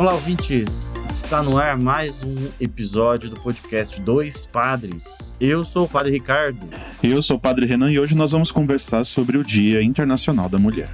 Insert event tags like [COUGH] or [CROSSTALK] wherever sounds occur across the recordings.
Olá, ouvintes! Está no ar mais um episódio do podcast Dois Padres. Eu sou o Padre Ricardo. Eu sou o Padre Renan e hoje nós vamos conversar sobre o Dia Internacional da Mulher.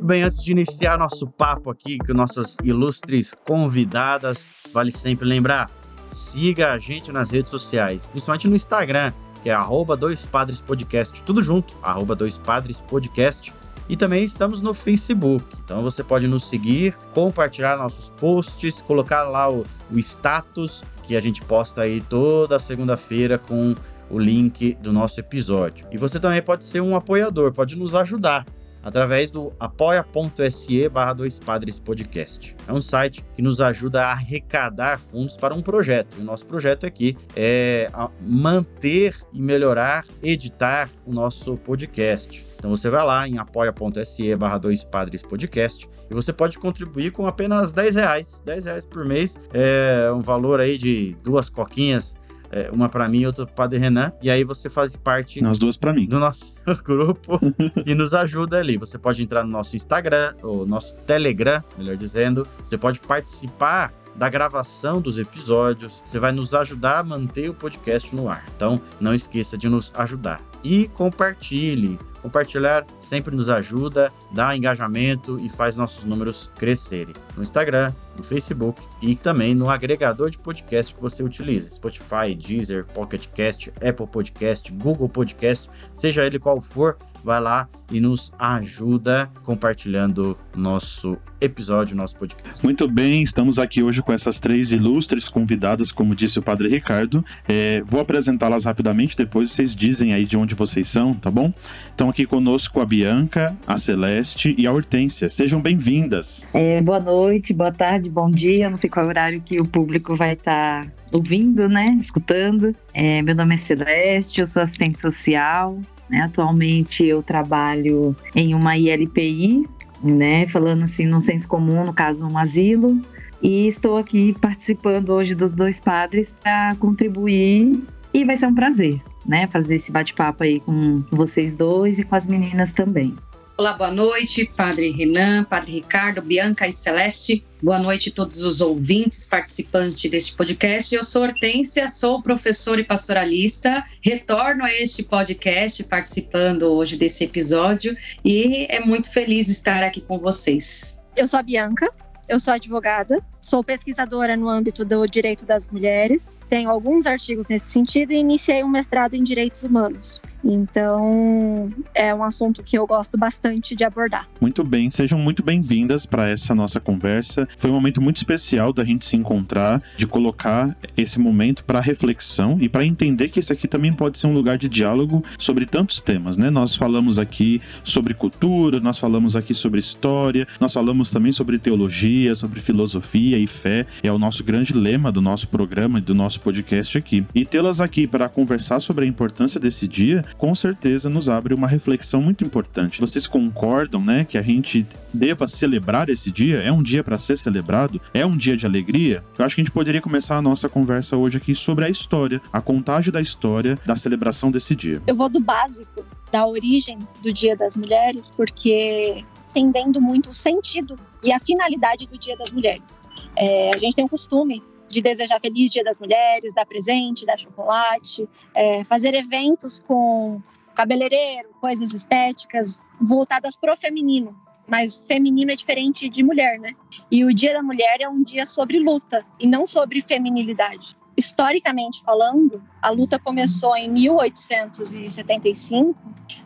Bem, antes de iniciar nosso papo aqui com nossas ilustres convidadas, vale sempre lembrar: siga a gente nas redes sociais, principalmente no Instagram, que é arroba Dois Padres Podcast, tudo junto, arroba Dois Padres Podcast. E também estamos no Facebook, então você pode nos seguir, compartilhar nossos posts, colocar lá o, o status que a gente posta aí toda segunda-feira com o link do nosso episódio. E você também pode ser um apoiador, pode nos ajudar através do apoia.se barra dois padres podcast. É um site que nos ajuda a arrecadar fundos para um projeto. O nosso projeto aqui é manter e melhorar, editar o nosso podcast. Então você vai lá em apoia.se barra dois padres podcast e você pode contribuir com apenas 10 reais. 10 reais por mês é um valor aí de duas coquinhas é, uma para mim e outra para Padre Renan. E aí você faz parte. Nas duas para mim. Do nosso [LAUGHS] grupo e nos ajuda ali. Você pode entrar no nosso Instagram, ou nosso Telegram, melhor dizendo. Você pode participar da gravação dos episódios. Você vai nos ajudar a manter o podcast no ar. Então, não esqueça de nos ajudar. E compartilhe. Compartilhar sempre nos ajuda, dá engajamento e faz nossos números crescerem. No Instagram, no Facebook e também no agregador de podcast que você utiliza: Spotify, Deezer, Pocket Cast, Apple Podcast, Google Podcast, seja ele qual for, vai lá e nos ajuda compartilhando nosso episódio, nosso podcast. Muito bem, estamos aqui hoje com essas três ilustres convidadas, como disse o Padre Ricardo. É, vou apresentá-las rapidamente, depois vocês dizem aí de onde vocês são, tá bom? Estão aqui conosco a Bianca, a Celeste e a Hortência. Sejam bem-vindas. É, boa noite, boa tarde, bom dia. Não sei qual horário que o público vai estar tá ouvindo, né? Escutando. É, meu nome é Celeste, eu sou assistente social. Né? Atualmente eu trabalho em uma ILPI, né? Falando assim, no senso comum, no caso, um asilo. E estou aqui participando hoje dos dois padres para contribuir e vai ser um prazer, né? Fazer esse bate-papo aí com vocês dois e com as meninas também. Olá, boa noite, Padre Renan, Padre Ricardo, Bianca e Celeste. Boa noite a todos os ouvintes, participantes deste podcast. Eu sou Hortência, sou professora e pastoralista. Retorno a este podcast participando hoje desse episódio e é muito feliz estar aqui com vocês. Eu sou a Bianca, eu sou advogada, sou pesquisadora no âmbito do direito das mulheres, tenho alguns artigos nesse sentido e iniciei um mestrado em direitos humanos. Então, é um assunto que eu gosto bastante de abordar. Muito bem, sejam muito bem-vindas para essa nossa conversa. Foi um momento muito especial da gente se encontrar, de colocar esse momento para reflexão e para entender que esse aqui também pode ser um lugar de diálogo sobre tantos temas, né? Nós falamos aqui sobre cultura, nós falamos aqui sobre história, nós falamos também sobre teologia, sobre filosofia e fé. É o nosso grande lema do nosso programa e do nosso podcast aqui. E tê-las aqui para conversar sobre a importância desse dia com certeza nos abre uma reflexão muito importante. Vocês concordam, né, que a gente deva celebrar esse dia? É um dia para ser celebrado? É um dia de alegria? Eu acho que a gente poderia começar a nossa conversa hoje aqui sobre a história, a contagem da história da celebração desse dia. Eu vou do básico, da origem do Dia das Mulheres, porque entendendo muito o sentido e a finalidade do Dia das Mulheres. É, a gente tem o costume de desejar feliz Dia das Mulheres, dar presente, dar chocolate, é, fazer eventos com cabeleireiro, coisas estéticas voltadas pro feminino. Mas feminino é diferente de mulher, né? E o Dia da Mulher é um dia sobre luta e não sobre feminilidade. Historicamente falando, a luta começou em 1875,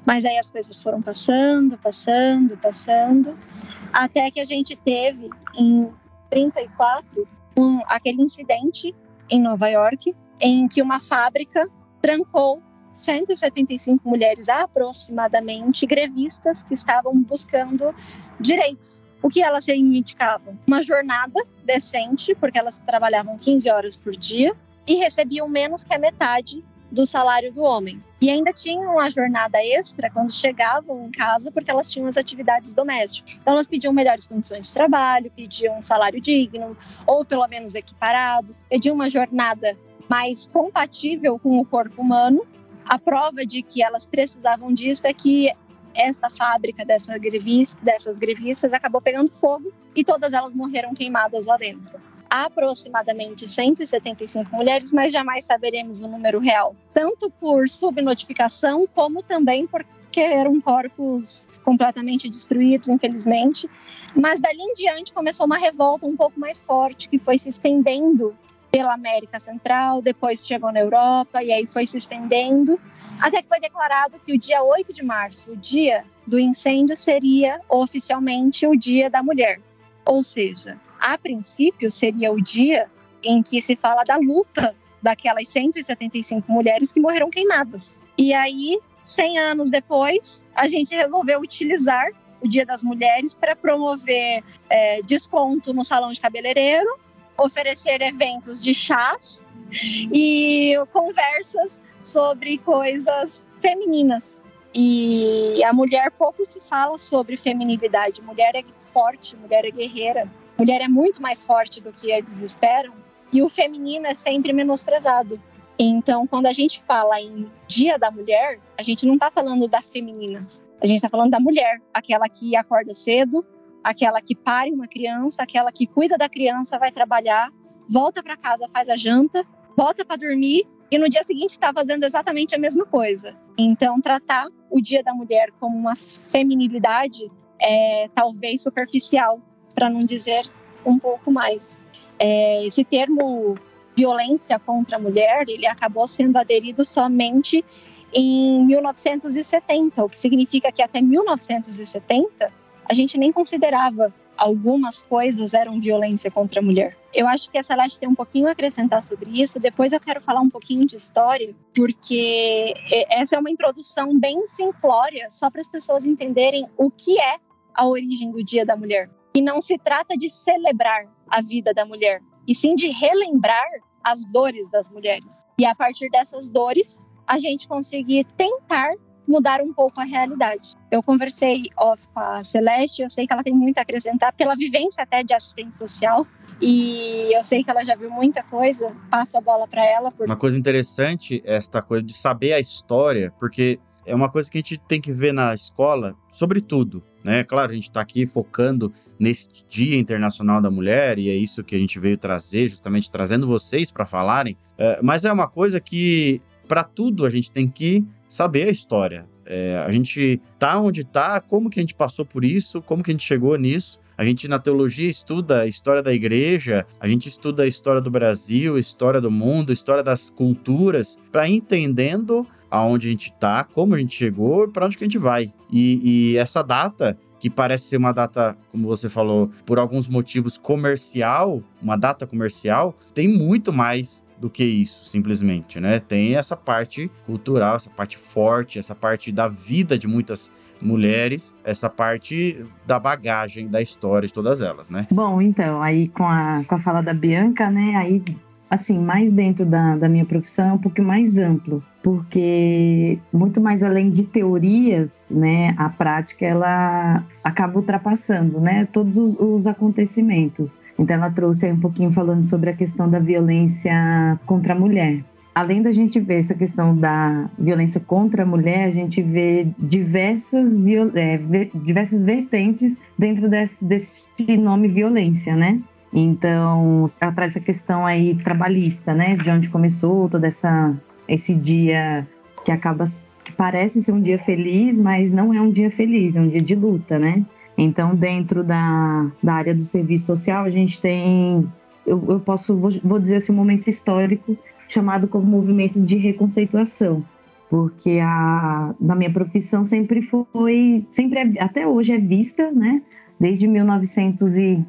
mas aí as coisas foram passando, passando, passando, até que a gente teve em 34 um, aquele incidente em Nova York, em que uma fábrica trancou 175 mulheres aproximadamente grevistas que estavam buscando direitos o que elas reivindicavam? Uma jornada decente, porque elas trabalhavam 15 horas por dia e recebiam menos que a metade do salário do homem. E ainda tinham a jornada extra quando chegavam em casa, porque elas tinham as atividades domésticas. Então, elas pediam melhores condições de trabalho, pediam um salário digno, ou pelo menos equiparado, pediam uma jornada mais compatível com o corpo humano. A prova de que elas precisavam disso é que essa fábrica dessa grevista, dessas grevistas acabou pegando fogo e todas elas morreram queimadas lá dentro aproximadamente 175 mulheres, mas jamais saberemos o número real, tanto por subnotificação como também porque eram corpos completamente destruídos, infelizmente. Mas dali em diante começou uma revolta um pouco mais forte, que foi se estendendo pela América Central, depois chegou na Europa e aí foi se estendendo, até que foi declarado que o dia 8 de março, o dia do incêndio, seria oficialmente o Dia da Mulher. Ou seja, a princípio seria o dia em que se fala da luta daquelas 175 mulheres que morreram queimadas. E aí, 100 anos depois, a gente resolveu utilizar o Dia das Mulheres para promover é, desconto no salão de cabeleireiro, oferecer eventos de chás e conversas sobre coisas femininas. E a mulher pouco se fala sobre feminilidade. Mulher é forte, mulher é guerreira, mulher é muito mais forte do que eles esperam. E o feminino é sempre menosprezado. Então, quando a gente fala em Dia da Mulher, a gente não está falando da feminina. A gente está falando da mulher, aquela que acorda cedo, aquela que pare uma criança, aquela que cuida da criança, vai trabalhar, volta para casa, faz a janta, volta para dormir e no dia seguinte está fazendo exatamente a mesma coisa. Então, tratar o Dia da Mulher como uma feminilidade é talvez superficial, para não dizer um pouco mais. É, esse termo violência contra a mulher, ele acabou sendo aderido somente em 1970, o que significa que até 1970 a gente nem considerava algumas coisas eram violência contra a mulher. Eu acho que a Celeste tem um pouquinho a acrescentar sobre isso. Depois eu quero falar um pouquinho de história, porque essa é uma introdução bem simplória, só para as pessoas entenderem o que é a origem do Dia da Mulher. E não se trata de celebrar a vida da mulher, e sim de relembrar as dores das mulheres. E a partir dessas dores, a gente conseguir tentar mudar um pouco a realidade. Eu conversei off com a Celeste, eu sei que ela tem muito a acrescentar pela vivência até de assistente social. E eu sei que ela já viu muita coisa, passo a bola para ela. Uma coisa interessante é esta coisa de saber a história, porque é uma coisa que a gente tem que ver na escola, sobretudo, né? Claro, a gente está aqui focando nesse Dia Internacional da Mulher e é isso que a gente veio trazer, justamente trazendo vocês para falarem. É, mas é uma coisa que, para tudo, a gente tem que saber a história. É, a gente tá onde tá, como que a gente passou por isso, como que a gente chegou nisso. A gente na teologia estuda a história da igreja, a gente estuda a história do Brasil, a história do mundo, a história das culturas, para entendendo aonde a gente está, como a gente chegou e para onde que a gente vai. E, e essa data que parece ser uma data, como você falou, por alguns motivos comercial, uma data comercial, tem muito mais do que isso, simplesmente, né? Tem essa parte cultural, essa parte forte, essa parte da vida de muitas mulheres, essa parte da bagagem da história de todas elas, né? Bom, então, aí com a, com a fala da Bianca, né, aí assim, mais dentro da, da minha profissão é um pouco mais amplo, porque muito mais além de teorias, né, a prática ela acaba ultrapassando, né, todos os, os acontecimentos. Então ela trouxe aí um pouquinho falando sobre a questão da violência contra a mulher. Além da gente ver essa questão da violência contra a mulher, a gente vê diversas, é, diversas vertentes dentro desse, desse nome violência, né? Então, ela traz essa questão aí trabalhista, né? De onde começou todo essa, esse dia que acaba que parece ser um dia feliz, mas não é um dia feliz, é um dia de luta, né? Então, dentro da, da área do serviço social, a gente tem, eu, eu posso, vou, vou dizer assim, um momento histórico chamado como movimento de reconceituação, porque a, na minha profissão sempre foi, sempre é, até hoje é vista, né? Desde 1900 e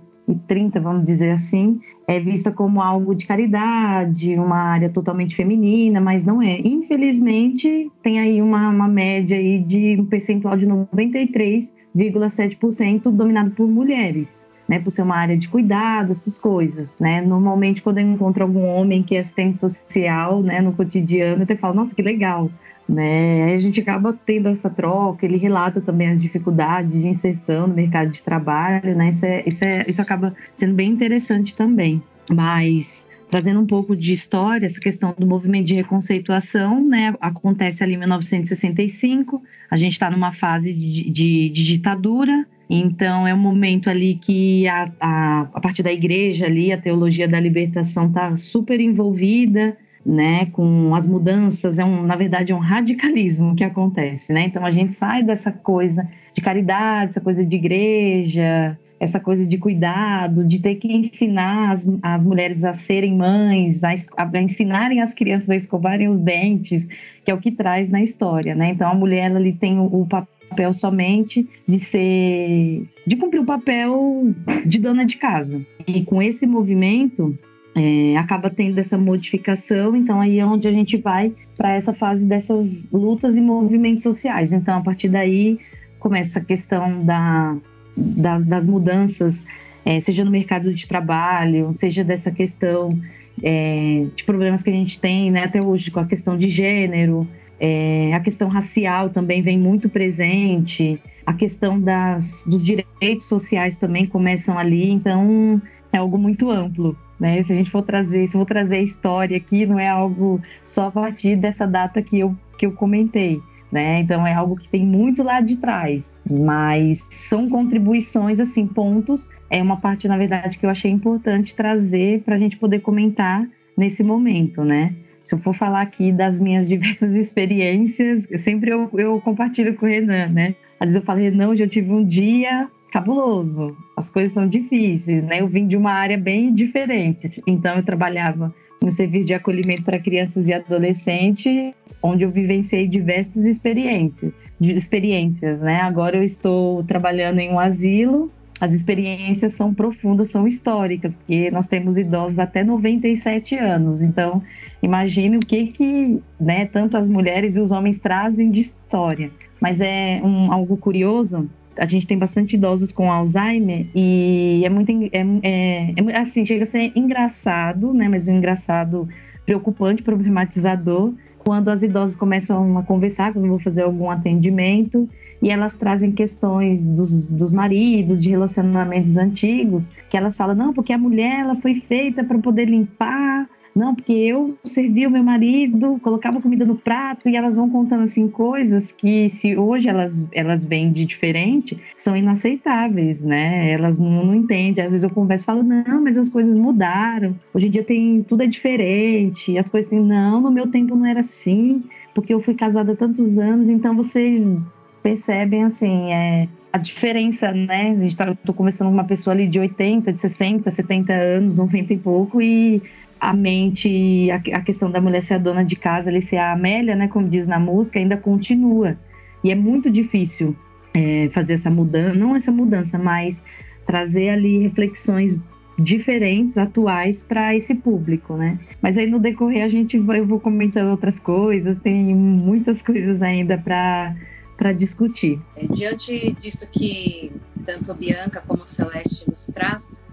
30, vamos dizer assim, é vista como algo de caridade, uma área totalmente feminina, mas não é. Infelizmente, tem aí uma, uma média aí de um percentual de 93,7% dominado por mulheres. Né, por ser uma área de cuidado, essas coisas, né? Normalmente, quando eu encontro algum homem que é assistente social, né, no cotidiano, eu até falo, nossa, que legal, né? Aí a gente acaba tendo essa troca, ele relata também as dificuldades de inserção no mercado de trabalho, né? Isso, é, isso, é, isso acaba sendo bem interessante também. Mas trazendo um pouco de história, essa questão do movimento de reconceituação, né? Acontece ali em 1965, a gente está numa fase de, de, de, ditadura, então é um momento ali que a, a, a partir da igreja ali, a teologia da libertação está super envolvida, né, com as mudanças, é um, na verdade é um radicalismo que acontece, né? Então a gente sai dessa coisa de caridade, essa coisa de igreja, essa coisa de cuidado, de ter que ensinar as, as mulheres a serem mães, a, a, ensinarem as crianças a escovarem os dentes, que é o que traz na história, né? Então a mulher ali tem o, o papel somente de ser, de cumprir o papel de dona de casa. E com esse movimento é, acaba tendo essa modificação, então aí é onde a gente vai para essa fase dessas lutas e movimentos sociais. Então, a partir daí, começa a questão da, da das mudanças, é, seja no mercado de trabalho, seja dessa questão é, de problemas que a gente tem né, até hoje com a questão de gênero, é, a questão racial também vem muito presente, a questão das, dos direitos sociais também começam ali, então é algo muito amplo. Né? Se a gente for trazer, se eu vou trazer a história aqui, não é algo só a partir dessa data que eu, que eu comentei. Né? Então é algo que tem muito lá de trás, mas são contribuições, assim, pontos. É uma parte, na verdade, que eu achei importante trazer para a gente poder comentar nesse momento, né? Se eu for falar aqui das minhas [LAUGHS] diversas experiências, sempre eu, eu compartilho com o Renan, né? Às vezes eu falo, Renan, hoje eu tive um dia cabuloso, as coisas são difíceis, né? Eu vim de uma área bem diferente, então eu trabalhava no serviço de acolhimento para crianças e adolescentes, onde eu vivenciei diversas experiências, experiências, né? Agora eu estou trabalhando em um asilo. As experiências são profundas, são históricas, porque nós temos idosos até 97 anos. Então, imagine o que que, né, tanto as mulheres e os homens trazem de história. Mas é um, algo curioso a gente tem bastante idosos com Alzheimer e é muito é, é, é, assim chega a ser engraçado, né? Mas um engraçado preocupante, problematizador quando as idosas começam a conversar, quando vou fazer algum atendimento e elas trazem questões dos, dos maridos, de relacionamentos antigos, que elas falam não, porque a mulher ela foi feita para poder limpar não, porque eu servia o meu marido, colocava comida no prato e elas vão contando assim coisas que se hoje elas elas vêm de diferente, são inaceitáveis, né? Elas não, não entendem. Às vezes eu converso e falo: "Não, mas as coisas mudaram. Hoje em dia tem tudo é diferente. As coisas têm não, no meu tempo não era assim, porque eu fui casada há tantos anos, então vocês percebem assim é, a diferença, né? A gente tá, tô conversando com uma pessoa ali de 80, de 60, 70 anos, 90 e pouco, e a mente, a, a, questão da mulher ser a dona de casa, ali ser a Amélia, né, como diz na música, ainda continua. E é muito difícil é, fazer essa mudança, não essa mudança, mas trazer ali reflexões diferentes, atuais para esse público, né? Mas aí no decorrer a gente vai, eu vou comentando outras coisas, tem muitas coisas ainda para para discutir. É, diante disso que tanto a Bianca como a Celeste nos traz,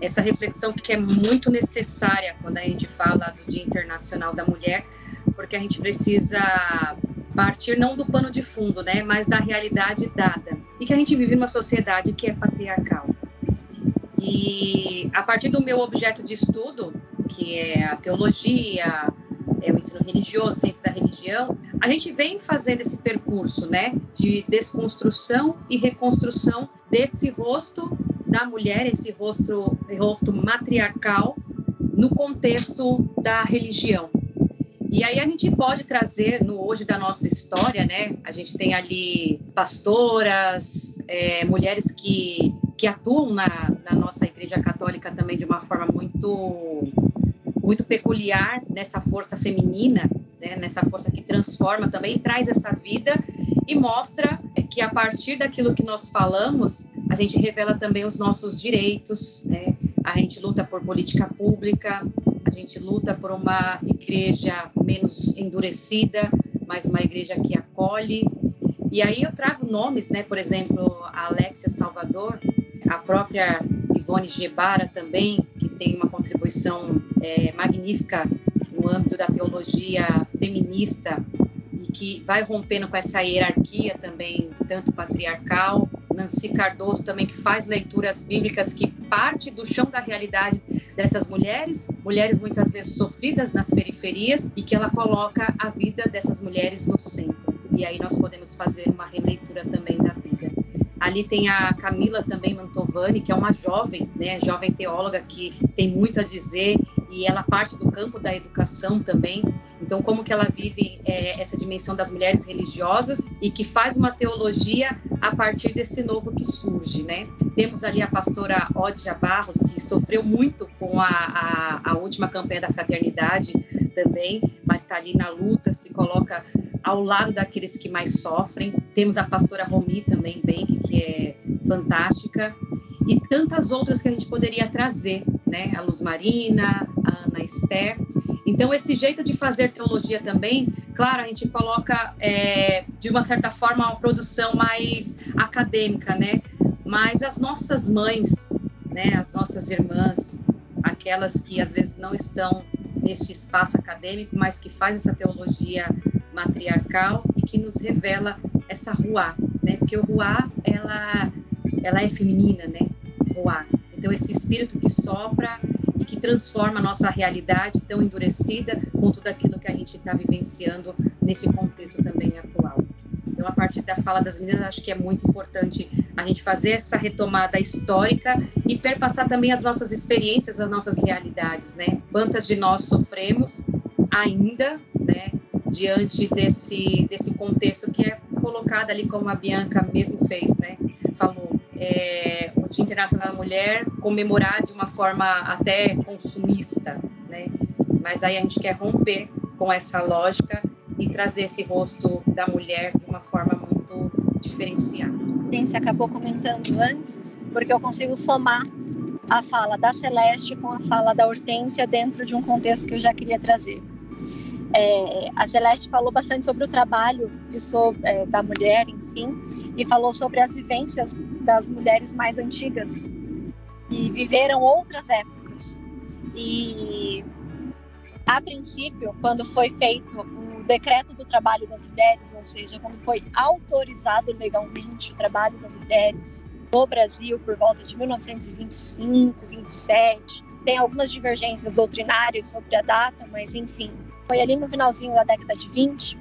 essa reflexão que é muito necessária quando a gente fala do Dia Internacional da Mulher, porque a gente precisa partir não do pano de fundo, né, mas da realidade dada. E que a gente vive numa sociedade que é patriarcal. E a partir do meu objeto de estudo, que é a teologia, é o ensino religioso, ciência da religião, a gente vem fazendo esse percurso, né, de desconstrução e reconstrução desse rosto da mulher, esse rosto, rosto matriarcal, no contexto da religião. E aí a gente pode trazer no hoje da nossa história, né? A gente tem ali pastoras, é, mulheres que, que atuam na, na nossa igreja católica também de uma forma muito muito peculiar nessa força feminina, né, nessa força que transforma também, traz essa vida e mostra que a partir daquilo que nós falamos, a gente revela também os nossos direitos, né? A gente luta por política pública, a gente luta por uma igreja menos endurecida, mas uma igreja que acolhe. E aí eu trago nomes, né? Por exemplo, a Alexia Salvador, a própria Ivone Gebara também, tem uma contribuição é, magnífica no âmbito da teologia feminista e que vai rompendo com essa hierarquia também, tanto patriarcal. Nancy Cardoso também, que faz leituras bíblicas que parte do chão da realidade dessas mulheres, mulheres muitas vezes sofridas nas periferias, e que ela coloca a vida dessas mulheres no centro. E aí nós podemos fazer uma releitura também da vida. Ali tem a Camila também Mantovani, que é uma jovem, né, jovem teóloga que tem muito a dizer e ela parte do campo da educação também. Então, como que ela vive é, essa dimensão das mulheres religiosas e que faz uma teologia a partir desse novo que surge, né? Temos ali a pastora Odja Barros, que sofreu muito com a, a, a última campanha da fraternidade também, mas está ali na luta, se coloca ao lado daqueles que mais sofrem. Temos a pastora Romi também, bem, que é fantástica e tantas outras que a gente poderia trazer, né? A Luz Marina, a Ana Esther. Então, esse jeito de fazer teologia também, claro, a gente coloca, é, de uma certa forma, uma produção mais acadêmica, né? Mas as nossas mães, né? As nossas irmãs, aquelas que às vezes não estão neste espaço acadêmico, mas que faz essa teologia matriarcal e que nos revela essa rua, né? Porque o rua, ela, ela é feminina, né? voar. Então, esse espírito que sopra e que transforma a nossa realidade tão endurecida com tudo aquilo que a gente está vivenciando nesse contexto também atual. Então, a partir da fala das meninas, acho que é muito importante a gente fazer essa retomada histórica e perpassar também as nossas experiências, as nossas realidades, né? Quantas de nós sofremos ainda? Diante desse, desse contexto que é colocado ali, como a Bianca mesmo fez, né? Falou, é, o Dia Internacional da Mulher comemorar de uma forma até consumista, né? Mas aí a gente quer romper com essa lógica e trazer esse rosto da mulher de uma forma muito diferenciada. Você acabou comentando antes, porque eu consigo somar a fala da Celeste com a fala da Hortência dentro de um contexto que eu já queria trazer. É, a Celeste falou bastante sobre o trabalho sobre, é, da mulher, enfim, e falou sobre as vivências das mulheres mais antigas e viveram outras épocas. E a princípio, quando foi feito o decreto do trabalho das mulheres, ou seja, quando foi autorizado legalmente o trabalho das mulheres no Brasil por volta de 1925, 27, tem algumas divergências doutrinárias sobre a data, mas enfim, foi ali no finalzinho da década de 20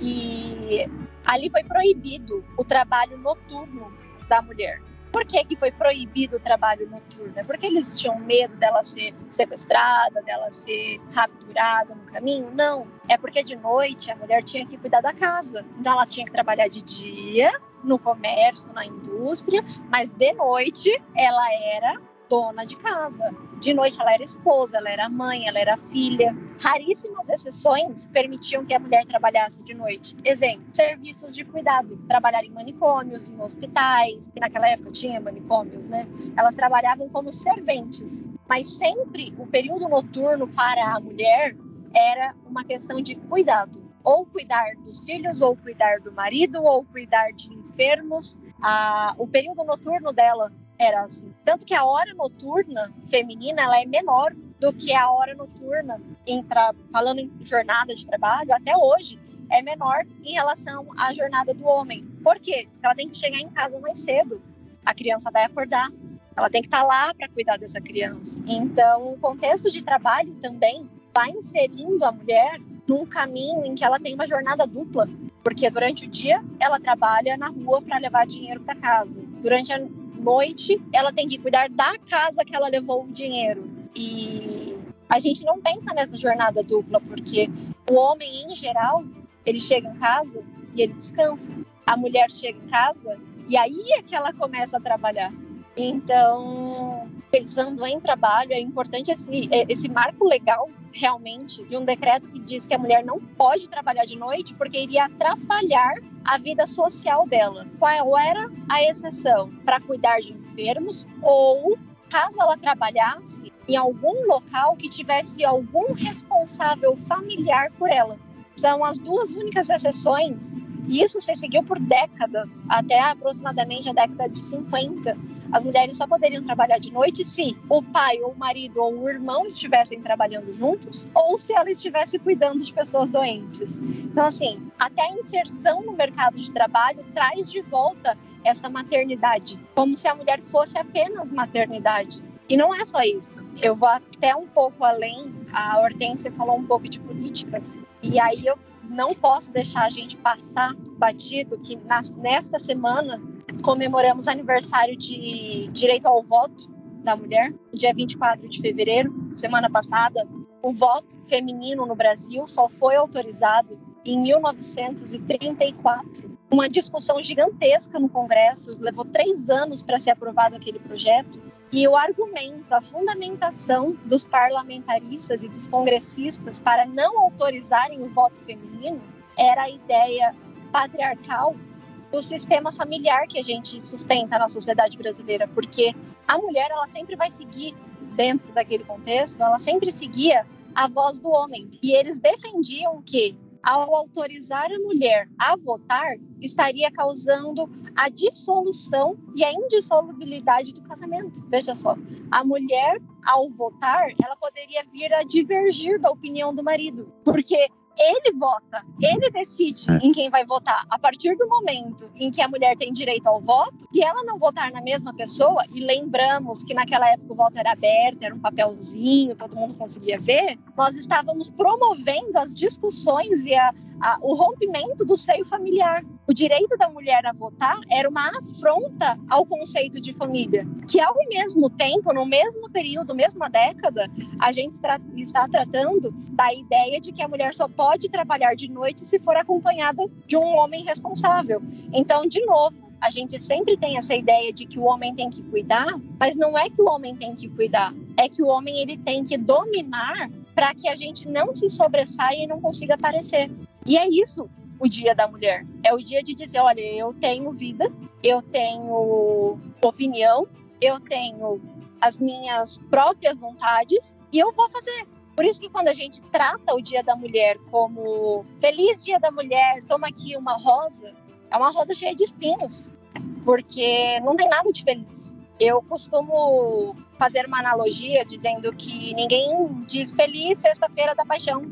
e ali foi proibido o trabalho noturno da mulher. Por que, que foi proibido o trabalho noturno? É porque eles tinham medo dela ser sequestrada, dela ser capturada no caminho? Não. É porque de noite a mulher tinha que cuidar da casa. Então ela tinha que trabalhar de dia, no comércio, na indústria, mas de noite ela era dona de casa. De noite ela era esposa, ela era mãe, ela era filha. Raríssimas exceções permitiam que a mulher trabalhasse de noite. Exemplo, serviços de cuidado, trabalhar em manicômios, em hospitais, que naquela época tinha manicômios, né? Elas trabalhavam como serventes. Mas sempre o período noturno para a mulher era uma questão de cuidado ou cuidar dos filhos, ou cuidar do marido, ou cuidar de enfermos. Ah, o período noturno dela era assim. Tanto que a hora noturna feminina ela é menor do que a hora noturna, em falando em jornada de trabalho, até hoje é menor em relação à jornada do homem. Por quê? Porque ela tem que chegar em casa mais cedo. A criança vai acordar. Ela tem que estar lá para cuidar dessa criança. Então, o contexto de trabalho também vai inserindo a mulher num caminho em que ela tem uma jornada dupla, porque durante o dia ela trabalha na rua para levar dinheiro para casa. Durante a noite, ela tem que cuidar da casa que ela levou o dinheiro. E a gente não pensa nessa jornada dupla, porque o homem, em geral, ele chega em casa e ele descansa. A mulher chega em casa e aí é que ela começa a trabalhar. Então, pensando em trabalho, é importante esse, esse marco legal, realmente, de um decreto que diz que a mulher não pode trabalhar de noite porque iria atrapalhar a vida social dela. Qual era a exceção? Para cuidar de enfermos ou caso ela trabalhasse em algum local que tivesse algum responsável familiar por ela. São as duas únicas exceções, e isso se seguiu por décadas, até aproximadamente a década de 50. As mulheres só poderiam trabalhar de noite se o pai, ou o marido, ou o irmão estivessem trabalhando juntos, ou se ela estivesse cuidando de pessoas doentes. Então, assim, até a inserção no mercado de trabalho traz de volta essa maternidade, como se a mulher fosse apenas maternidade. E não é só isso. Eu vou até um pouco além. A Hortência falou um pouco de políticas. E aí eu não posso deixar a gente passar batido que nas, nesta semana comemoramos aniversário de direito ao voto da mulher, dia 24 de fevereiro, semana passada. O voto feminino no Brasil só foi autorizado em 1934. Uma discussão gigantesca no Congresso, levou três anos para ser aprovado aquele projeto. E o argumento, a fundamentação dos parlamentaristas e dos congressistas para não autorizarem o voto feminino era a ideia patriarcal do sistema familiar que a gente sustenta na sociedade brasileira, porque a mulher ela sempre vai seguir dentro daquele contexto, ela sempre seguia a voz do homem. E eles defendiam que ao autorizar a mulher a votar, estaria causando a dissolução e a indissolubilidade do casamento. Veja só, a mulher, ao votar, ela poderia vir a divergir da opinião do marido, porque ele vota, ele decide é. em quem vai votar. A partir do momento em que a mulher tem direito ao voto, se ela não votar na mesma pessoa, e lembramos que naquela época o voto era aberto, era um papelzinho, todo mundo conseguia ver, nós estávamos promovendo as discussões e a, a, o rompimento do seio familiar. O direito da mulher a votar era uma afronta ao conceito de família, que ao mesmo tempo, no mesmo período, mesma década, a gente está tratando da ideia de que a mulher só pode trabalhar de noite se for acompanhada de um homem responsável. Então, de novo, a gente sempre tem essa ideia de que o homem tem que cuidar, mas não é que o homem tem que cuidar, é que o homem ele tem que dominar para que a gente não se sobressaia e não consiga aparecer. E é isso o Dia da Mulher. É o dia de dizer, olha, eu tenho vida, eu tenho opinião, eu tenho as minhas próprias vontades e eu vou fazer. Por isso que quando a gente trata o Dia da Mulher como Feliz Dia da Mulher, toma aqui uma rosa, é uma rosa cheia de espinhos, porque não tem nada de feliz. Eu costumo fazer uma analogia dizendo que ninguém diz feliz sexta-feira da paixão.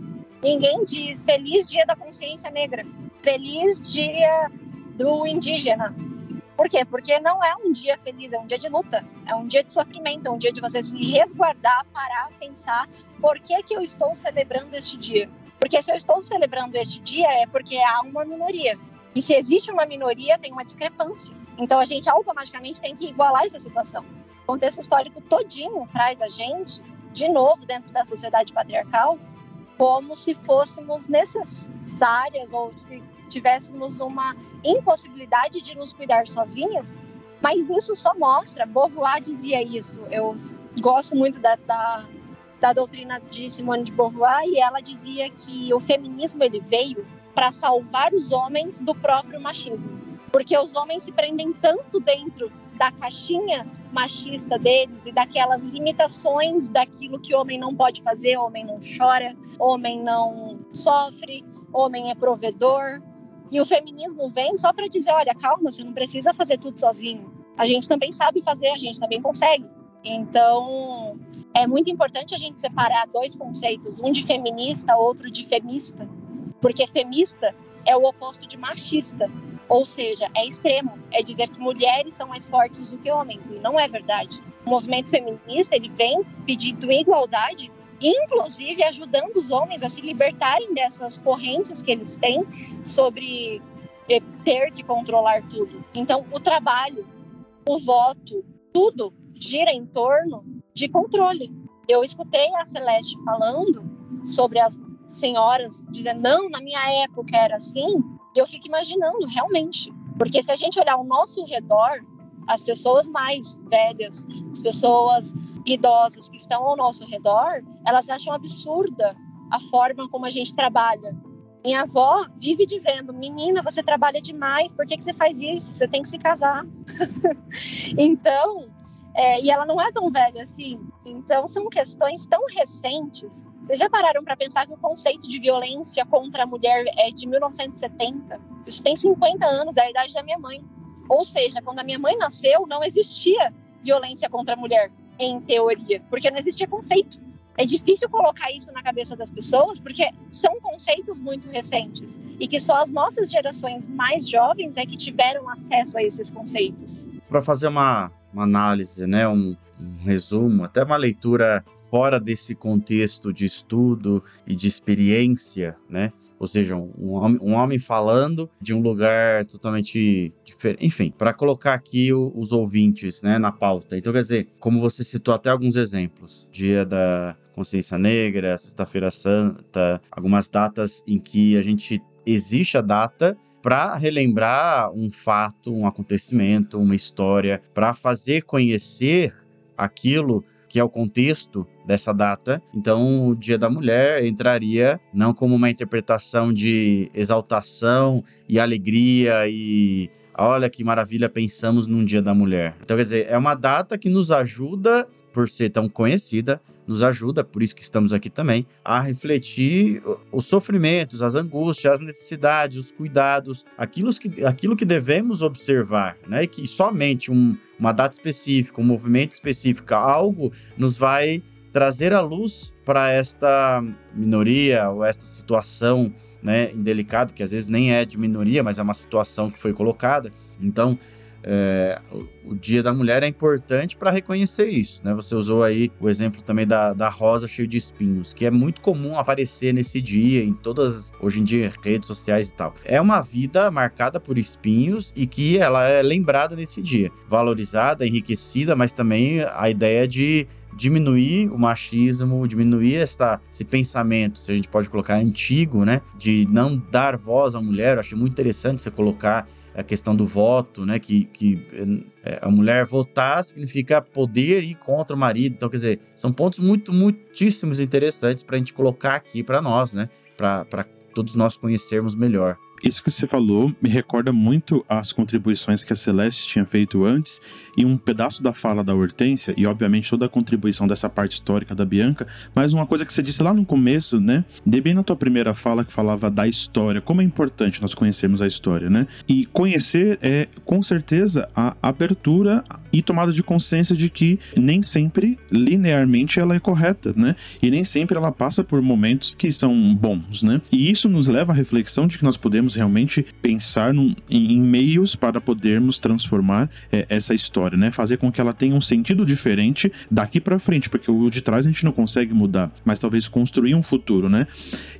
Ninguém diz feliz dia da consciência negra. Feliz dia do indígena. Por quê? Porque não é um dia feliz, é um dia de luta, é um dia de sofrimento, é um dia de você se resguardar, parar, pensar por que, que eu estou celebrando este dia. Porque se eu estou celebrando este dia é porque há uma minoria. E se existe uma minoria, tem uma discrepância. Então a gente automaticamente tem que igualar essa situação. O contexto histórico todinho traz a gente, de novo, dentro da sociedade patriarcal, como se fôssemos necessárias ou se tivéssemos uma impossibilidade de nos cuidar sozinhas. Mas isso só mostra, Beauvoir dizia isso. Eu gosto muito da, da, da doutrina de Simone de Beauvoir e ela dizia que o feminismo ele veio para salvar os homens do próprio machismo. Porque os homens se prendem tanto dentro da caixinha machista deles e daquelas limitações daquilo que homem não pode fazer, homem não chora, homem não sofre, homem é provedor. E o feminismo vem só para dizer, olha, calma, você não precisa fazer tudo sozinho. A gente também sabe fazer, a gente também consegue. Então, é muito importante a gente separar dois conceitos, um de feminista, outro de femista, porque femista é o oposto de machista, ou seja, é extremo, é dizer que mulheres são mais fortes do que homens, e não é verdade. O movimento feminista ele vem pedindo igualdade, inclusive ajudando os homens a se libertarem dessas correntes que eles têm sobre eh, ter que controlar tudo. Então, o trabalho, o voto, tudo gira em torno de controle. Eu escutei a Celeste falando sobre as senhoras dizendo, não, na minha época era assim, eu fico imaginando, realmente. Porque se a gente olhar ao nosso redor, as pessoas mais velhas, as pessoas idosas que estão ao nosso redor, elas acham absurda a forma como a gente trabalha. Minha avó vive dizendo: Menina, você trabalha demais, por que, que você faz isso? Você tem que se casar. [LAUGHS] então, é, e ela não é tão velha assim. Então, são questões tão recentes. Vocês já pararam para pensar que o conceito de violência contra a mulher é de 1970? Isso tem 50 anos, é a idade da minha mãe. Ou seja, quando a minha mãe nasceu, não existia violência contra a mulher, em teoria, porque não existia conceito. É difícil colocar isso na cabeça das pessoas, porque são conceitos muito recentes e que só as nossas gerações mais jovens é que tiveram acesso a esses conceitos. Para fazer uma, uma, análise, né, um, um resumo, até uma leitura fora desse contexto de estudo e de experiência, né? ou seja, um, homem, um homem falando de um lugar totalmente diferente. Enfim, para colocar aqui o, os ouvintes né, na pauta. Então, quer dizer, como você citou até alguns exemplos: Dia da Consciência Negra, Sexta-feira Santa, algumas datas em que a gente existe a data para relembrar um fato, um acontecimento, uma história, para fazer conhecer aquilo que é o contexto dessa data. Então, o Dia da Mulher entraria não como uma interpretação de exaltação e alegria e olha que maravilha pensamos num Dia da Mulher. Então, quer dizer, é uma data que nos ajuda por ser tão conhecida, nos ajuda, por isso que estamos aqui também, a refletir os sofrimentos, as angústias, as necessidades, os cuidados, aquilo que, aquilo que devemos observar, né? Que somente um, uma data específica, um movimento específico, algo nos vai trazer a luz para esta minoria ou esta situação né, indelicada, que às vezes nem é de minoria, mas é uma situação que foi colocada. Então, é, o Dia da Mulher é importante para reconhecer isso, né? Você usou aí o exemplo também da, da rosa cheia de espinhos, que é muito comum aparecer nesse dia em todas, hoje em dia, redes sociais e tal. É uma vida marcada por espinhos e que ela é lembrada nesse dia, valorizada, enriquecida, mas também a ideia de diminuir o machismo, diminuir essa, esse pensamento, se a gente pode colocar antigo, né, de não dar voz à mulher. Eu achei muito interessante você colocar a questão do voto, né? Que, que é, a mulher votar significa poder ir contra o marido. Então, quer dizer, são pontos muito, muitíssimos interessantes para a gente colocar aqui para nós, né? Para todos nós conhecermos melhor. Isso que você falou me recorda muito as contribuições que a Celeste tinha feito antes e um pedaço da fala da Hortência, e obviamente toda a contribuição dessa parte histórica da Bianca, mas uma coisa que você disse lá no começo, né? De bem na tua primeira fala que falava da história, como é importante nós conhecermos a história, né? E conhecer é, com certeza, a abertura e tomada de consciência de que nem sempre, linearmente, ela é correta, né? E nem sempre ela passa por momentos que são bons, né? E isso nos leva à reflexão de que nós podemos realmente pensar num, em, em meios para podermos transformar é, essa história né? Fazer com que ela tenha um sentido diferente daqui para frente, porque o de trás a gente não consegue mudar, mas talvez construir um futuro, né?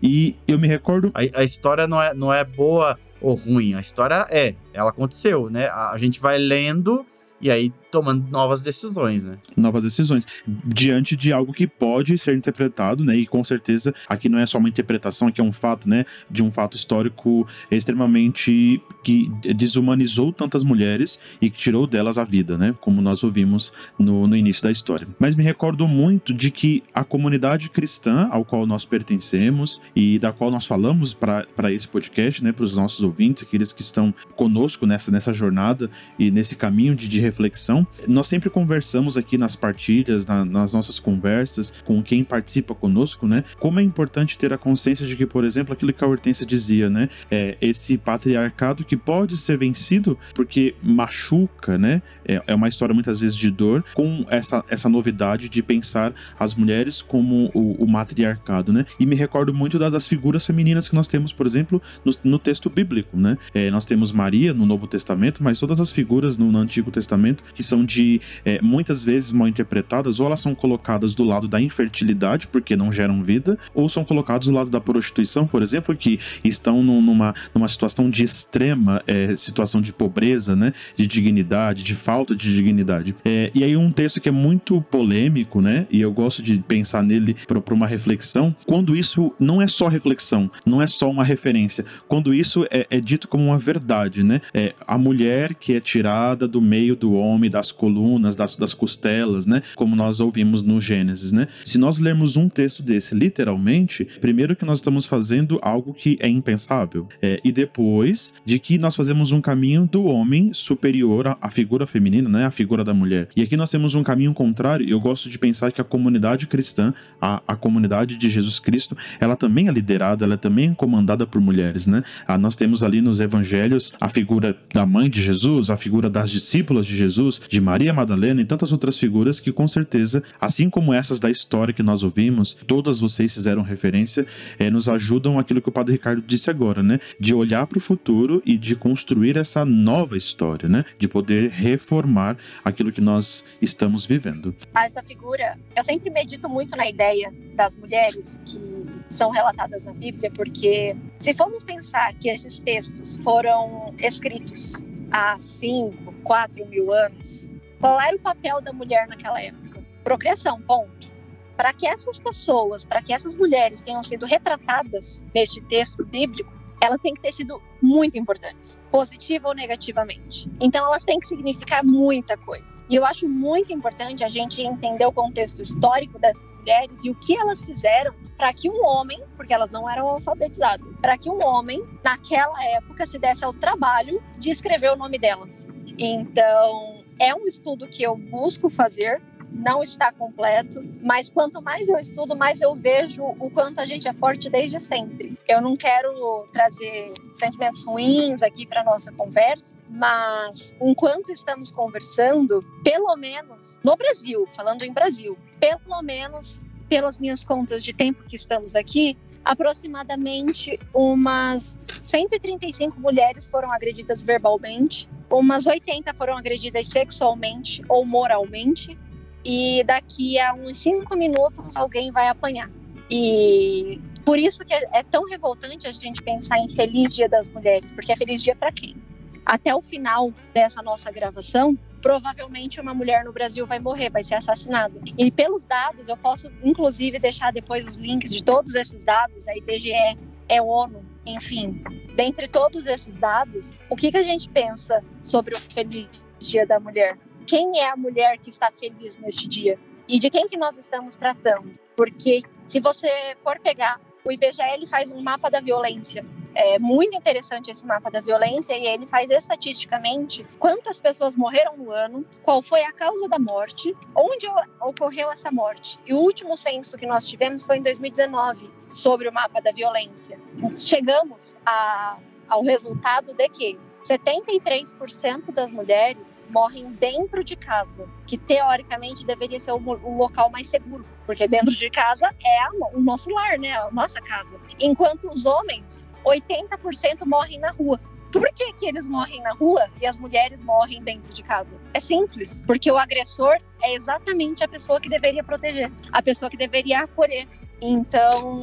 E eu me recordo. A, a história não é, não é boa ou ruim, a história é, ela aconteceu, né? A, a gente vai lendo e aí tomando novas decisões, né? Novas decisões. Diante de algo que pode ser interpretado, né? E com certeza aqui não é só uma interpretação, aqui é um fato, né? De um fato histórico extremamente que desumanizou tantas mulheres e que tirou delas a vida, né? Como nós ouvimos no, no início da história. Mas me recordo muito de que a comunidade cristã ao qual nós pertencemos e da qual nós falamos para esse podcast, né? Para os nossos ouvintes, aqueles que estão conosco nessa, nessa jornada e nesse caminho de, de reflexão, nós sempre conversamos aqui nas partilhas, na, nas nossas conversas, com quem participa conosco, né? Como é importante ter a consciência de que, por exemplo, aquilo que a Hortência dizia, né? É esse patriarcado que pode ser vencido porque machuca, né? É, é uma história muitas vezes de dor, com essa, essa novidade de pensar as mulheres como o, o matriarcado, né? E me recordo muito das, das, figuras femininas que nós temos, por exemplo, no, no texto bíblico, né? É, nós temos Maria no Novo Testamento, mas todas as figuras no, no Antigo Testamento que são são de é, muitas vezes mal interpretadas, ou elas são colocadas do lado da infertilidade, porque não geram vida, ou são colocadas do lado da prostituição, por exemplo, que estão numa, numa situação de extrema é, situação de pobreza, né? De dignidade, de falta de dignidade. É, e aí um texto que é muito polêmico, né? E eu gosto de pensar nele para uma reflexão, quando isso não é só reflexão, não é só uma referência, quando isso é, é dito como uma verdade, né? É, a mulher que é tirada do meio do homem, da das colunas, das, das costelas, né? Como nós ouvimos no Gênesis, né? Se nós lermos um texto desse literalmente, primeiro que nós estamos fazendo algo que é impensável, é, e depois de que nós fazemos um caminho do homem superior à, à figura feminina, né? A figura da mulher. E aqui nós temos um caminho contrário, eu gosto de pensar que a comunidade cristã, a, a comunidade de Jesus Cristo, ela também é liderada, ela também é comandada por mulheres, né? Ah, nós temos ali nos evangelhos a figura da mãe de Jesus, a figura das discípulas de Jesus, de Maria Madalena e tantas outras figuras que com certeza, assim como essas da história que nós ouvimos, todas vocês fizeram referência, é, nos ajudam aquilo que o Padre Ricardo disse agora, né? De olhar para o futuro e de construir essa nova história, né? De poder reformar aquilo que nós estamos vivendo. Essa figura, eu sempre medito muito na ideia das mulheres que são relatadas na Bíblia, porque se formos pensar que esses textos foram escritos há cinco, quatro mil anos, qual era o papel da mulher naquela época? Procriação, ponto. Para que essas pessoas, para que essas mulheres tenham sido retratadas neste texto bíblico, elas têm que ter sido muito importantes, positiva ou negativamente. Então, elas têm que significar muita coisa. E eu acho muito importante a gente entender o contexto histórico dessas mulheres e o que elas fizeram para que um homem, porque elas não eram alfabetizadas, para que um homem, naquela época, se desse ao trabalho de escrever o nome delas. Então, é um estudo que eu busco fazer não está completo, mas quanto mais eu estudo, mais eu vejo o quanto a gente é forte desde sempre. Eu não quero trazer sentimentos ruins aqui para nossa conversa, mas enquanto estamos conversando, pelo menos no Brasil, falando em Brasil, pelo menos pelas minhas contas de tempo que estamos aqui, aproximadamente umas 135 mulheres foram agredidas verbalmente, umas 80 foram agredidas sexualmente ou moralmente, e daqui a uns cinco minutos alguém vai apanhar. E por isso que é, tão revoltante a gente pensar em Feliz Dia das Mulheres, porque é Feliz Dia para quem? Até o final dessa nossa gravação, provavelmente uma mulher no Brasil vai morrer, vai ser assassinada. E pelos dados, eu posso inclusive deixar depois os links de todos esses dados, a IBGE, é ONU, enfim. Dentre todos esses dados, o que, que a gente pensa sobre o Feliz Dia da Mulher? Quem é a mulher que está feliz neste dia e de quem que nós estamos tratando. Porque se você for pegar, o IBGE ele faz um mapa da violência. É muito interessante esse mapa da violência e ele faz estatisticamente quantas pessoas morreram no ano, qual foi a causa da morte, onde ocorreu essa morte. E o último censo que nós tivemos foi em 2019 sobre o mapa da violência. Chegamos a, ao resultado de que 73% das mulheres morrem dentro de casa, que teoricamente deveria ser o, local mais seguro, porque dentro de casa é o nosso lar, né? A nossa casa. Enquanto os homens, 80% morrem na rua. Por que, que eles morrem na rua e as mulheres morrem dentro de casa? É simples, porque o agressor é exatamente a pessoa que deveria proteger, a pessoa que deveria acolher. Então,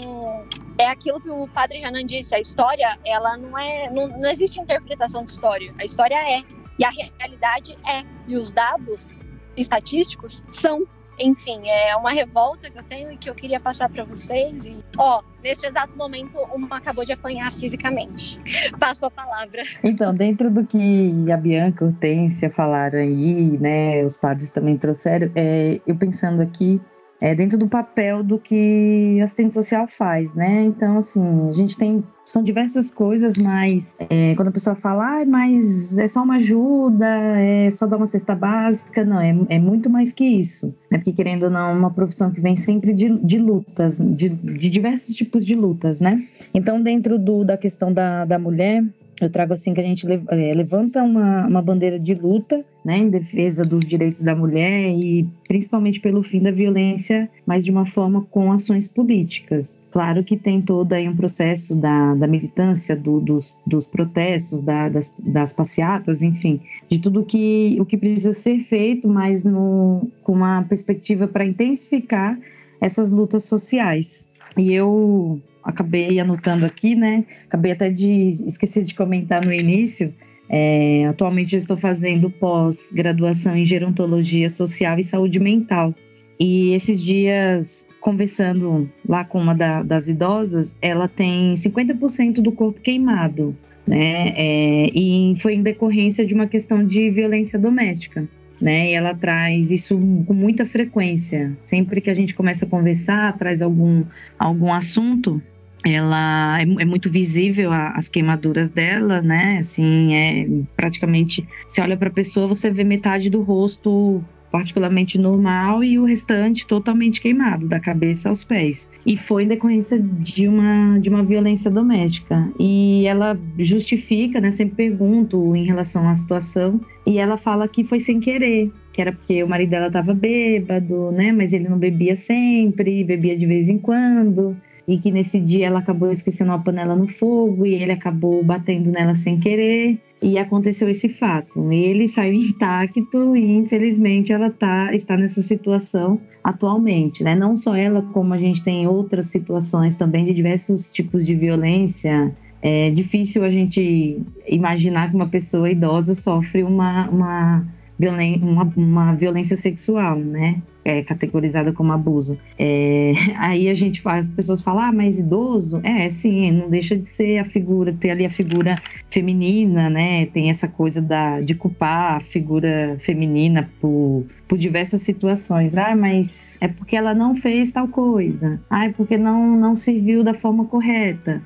é aquilo que o padre Renan disse, a história, ela não é, não, não existe interpretação de história, a história é, e a realidade é, e os dados estatísticos são. Enfim, é uma revolta que eu tenho e que eu queria passar para vocês. E, ó, nesse exato momento, uma acabou de apanhar fisicamente. [LAUGHS] Passo a palavra. Então, dentro do que a Bianca, a Hortência falaram aí, né, os padres também trouxeram, é, eu pensando aqui é, dentro do papel do que assistente social faz, né? Então, assim, a gente tem. São diversas coisas, mas é, quando a pessoa fala, ah, mas é só uma ajuda, é só dar uma cesta básica, não, é, é muito mais que isso. Né? Porque, querendo ou não, é uma profissão que vem sempre de, de lutas, de, de diversos tipos de lutas, né? Então, dentro do, da questão da, da mulher, eu trago assim que a gente é, levanta uma, uma bandeira de luta né, em defesa dos direitos da mulher e principalmente pelo fim da violência, mas de uma forma com ações políticas. Claro que tem todo aí um processo da, da militância, do, dos, dos protestos, da, das, das passeatas, enfim, de tudo que, o que precisa ser feito, mas no, com uma perspectiva para intensificar essas lutas sociais. E eu acabei anotando aqui, né? Acabei até de esquecer de comentar no início. É, atualmente eu estou fazendo pós-graduação em gerontologia social e saúde mental. E esses dias, conversando lá com uma da, das idosas, ela tem 50% do corpo queimado, né? É, e foi em decorrência de uma questão de violência doméstica. né? E ela traz isso com muita frequência. Sempre que a gente começa a conversar, traz algum, algum assunto, ela é, é, muito visível a, as queimaduras dela, né? Assim, é praticamente você olha para a pessoa, você vê metade do rosto particularmente normal e o restante totalmente queimado, da cabeça aos pés. E foi em decorrência de uma, de uma violência doméstica. E ela justifica, né? Sempre pergunto em relação à situação, e ela fala que foi sem querer, que era porque o marido dela estava bêbado, né? Mas ele não bebia sempre, bebia de vez em quando e que nesse dia ela acabou esquecendo uma panela no fogo e ele acabou batendo nela sem querer e aconteceu esse fato. Ele saiu [LAUGHS] intacto e infelizmente ela tá, está nessa situação atualmente, né? Não só ela, como a gente tem outras situações também de diversos tipos de violência. É difícil a gente imaginar que uma pessoa idosa sofre uma, uma uma, violência sexual, né? É categorizada como abuso. É, [LAUGHS] aí a gente faz, as pessoas falam, ah, mas idoso? É, sim, não deixa de ser a figura, ter ali a figura feminina, né? Tem essa coisa da, de culpar a figura feminina por, por diversas situações. Ah, mas é porque ela não fez tal coisa. Ah, é porque não, não serviu da forma correta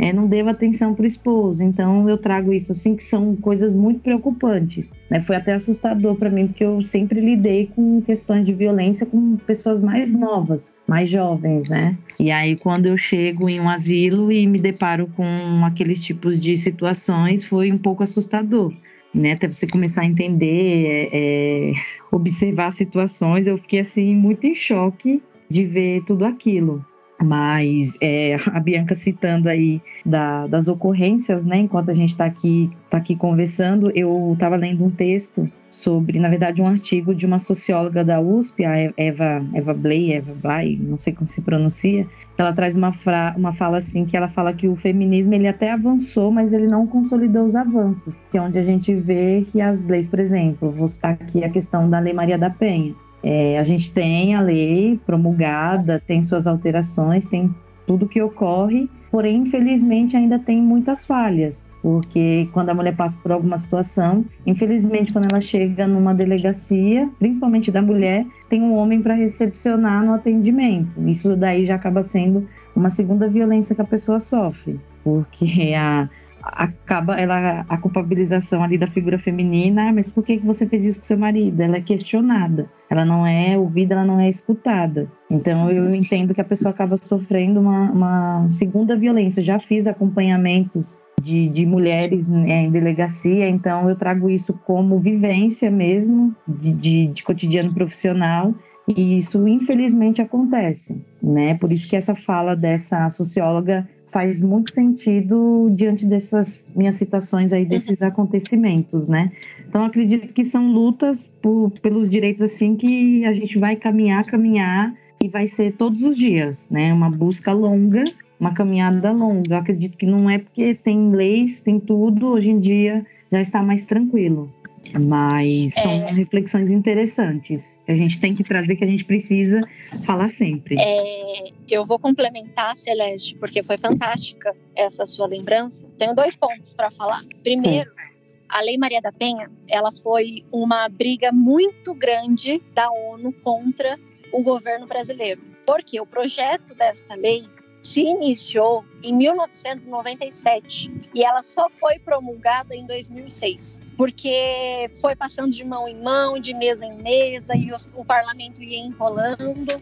é, não devo atenção para o esposo. Então eu trago isso assim que são coisas muito preocupantes. Né? Foi até assustador para mim porque eu sempre lidei com questões de violência com pessoas mais novas, mais jovens, né? E aí quando eu chego em um asilo e me deparo com aqueles tipos de situações, foi um pouco assustador. Né, até você começar a entender, é, é, observar situações, eu fiquei assim muito em choque de ver tudo aquilo. Mas é, a Bianca citando aí da, das ocorrências, né? Enquanto a gente está aqui, tá aqui conversando, eu estava lendo um texto sobre, na verdade, um artigo de uma socióloga da USP, a Eva, Eva Blay, Eva Blay, não sei como se pronuncia. Ela traz uma, fra, uma fala assim, que ela fala que o feminismo ele até avançou, mas ele não consolidou os avanços. Que é onde a gente vê que as leis, por exemplo, vou citar aqui a questão da Lei Maria da Penha é, a gente tem a lei promulgada, tem suas alterações, tem tudo que ocorre, porém, infelizmente, ainda tem muitas falhas, porque quando a mulher passa por alguma situação, infelizmente, quando ela chega numa delegacia, principalmente da mulher, tem um homem para recepcionar no atendimento. Isso daí já acaba sendo uma segunda violência que a pessoa sofre, porque a, acaba ela a culpabilização ali da figura feminina, ah, mas por que você fez isso com seu marido? Ela é questionada, ela não é ouvida, ela não é escutada. Então eu entendo que a pessoa acaba sofrendo uma, uma segunda violência. Já fiz acompanhamentos de, de mulheres né, em delegacia, então eu trago isso como vivência mesmo, de, de, de cotidiano profissional. E isso infelizmente acontece, né? Por isso que essa fala dessa socióloga faz muito sentido diante dessas minhas citações aí desses acontecimentos, né? Então acredito que são lutas por, pelos direitos assim que a gente vai caminhar, caminhar e vai ser todos os dias, né? Uma busca longa, uma caminhada longa. Eu acredito que não é porque tem leis, tem tudo, hoje em dia já está mais tranquilo. Mas são é, reflexões interessantes. A gente tem que trazer que a gente precisa falar sempre. É, eu vou complementar, Celeste, porque foi fantástica essa sua lembrança. Tenho dois pontos para falar. Primeiro, Sim. a Lei Maria da Penha, ela foi uma briga muito grande da ONU contra o governo brasileiro. Porque o projeto dessa lei se iniciou em 1997 e ela só foi promulgada em 2006, porque foi passando de mão em mão, de mesa em mesa e o parlamento ia enrolando.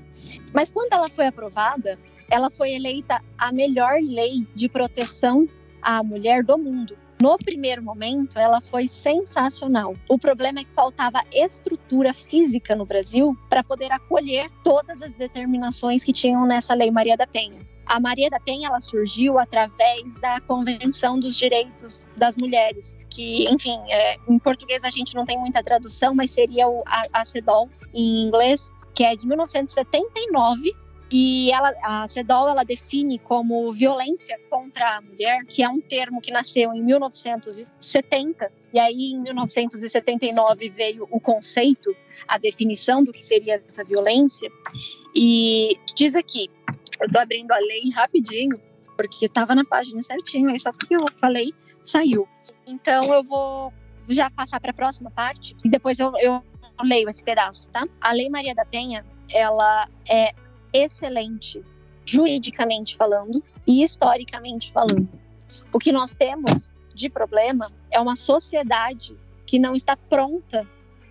Mas quando ela foi aprovada, ela foi eleita a melhor lei de proteção à mulher do mundo. No primeiro momento, ela foi sensacional. O problema é que faltava estrutura física no Brasil para poder acolher todas as determinações que tinham nessa Lei Maria da Penha. A Maria da Penha ela surgiu através da Convenção dos Direitos das Mulheres, que, enfim, é, em português a gente não tem muita tradução, mas seria o, a, a CEDAW em inglês, que é de 1979 e ela, a CEDAW ela define como violência contra a mulher, que é um termo que nasceu em 1970, e aí em 1979 veio o conceito, a definição do que seria essa violência. E diz aqui: eu tô abrindo a lei rapidinho, porque estava na página certinho, aí só porque eu falei, saiu. Então eu vou já passar para a próxima parte e depois eu, eu leio esse pedaço, tá? A Lei Maria da Penha, ela é excelente, juridicamente falando e historicamente falando. O que nós temos de problema é uma sociedade que não está pronta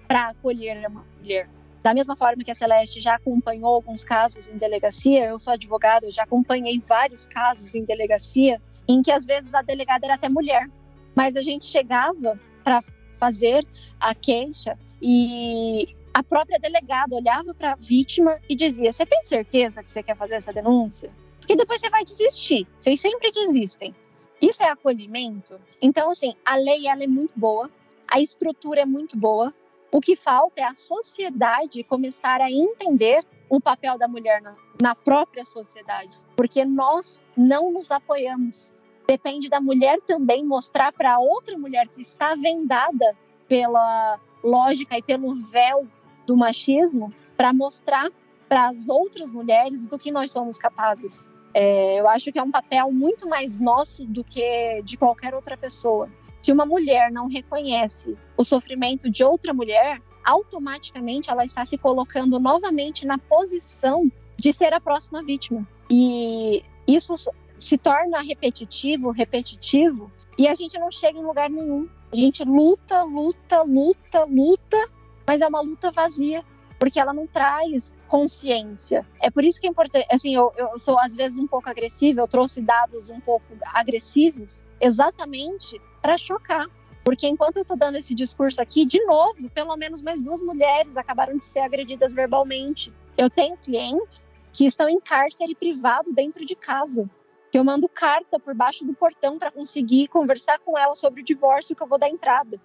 para acolher uma mulher. Da mesma forma que a Celeste já acompanhou alguns casos em delegacia, eu sou advogada, eu já acompanhei vários casos em delegacia em que às vezes a delegada era até mulher, mas a gente chegava para fazer a queixa e a própria delegada olhava para a vítima e dizia: Você tem certeza que você quer fazer essa denúncia? Porque depois você vai desistir. Vocês sempre desistem. Isso é acolhimento? Então, assim, a lei ela é muito boa, a estrutura é muito boa. O que falta é a sociedade começar a entender o papel da mulher na, na própria sociedade, porque nós não nos apoiamos. Depende da mulher também mostrar para outra mulher que está vendada pela lógica e pelo véu do machismo para mostrar para as outras mulheres do que nós somos capazes. É, eu acho que é um papel muito mais nosso do que de qualquer outra pessoa. Se uma mulher não reconhece o sofrimento de outra mulher, automaticamente ela está se colocando novamente na posição de ser a próxima vítima. E isso se torna repetitivo, repetitivo, e a gente não chega em lugar nenhum. A gente luta, luta, luta, luta, mas é uma luta vazia, porque ela não traz consciência. É por isso que é importante, assim, eu, eu sou às vezes um pouco agressiva, eu trouxe dados um pouco agressivos, exatamente para chocar. Porque enquanto eu estou dando esse discurso aqui, de novo, pelo menos mais duas mulheres acabaram de ser agredidas verbalmente. Eu tenho clientes que estão em cárcere privado dentro de casa que eu mando carta por baixo do portão para conseguir conversar com ela sobre o divórcio que eu vou dar entrada.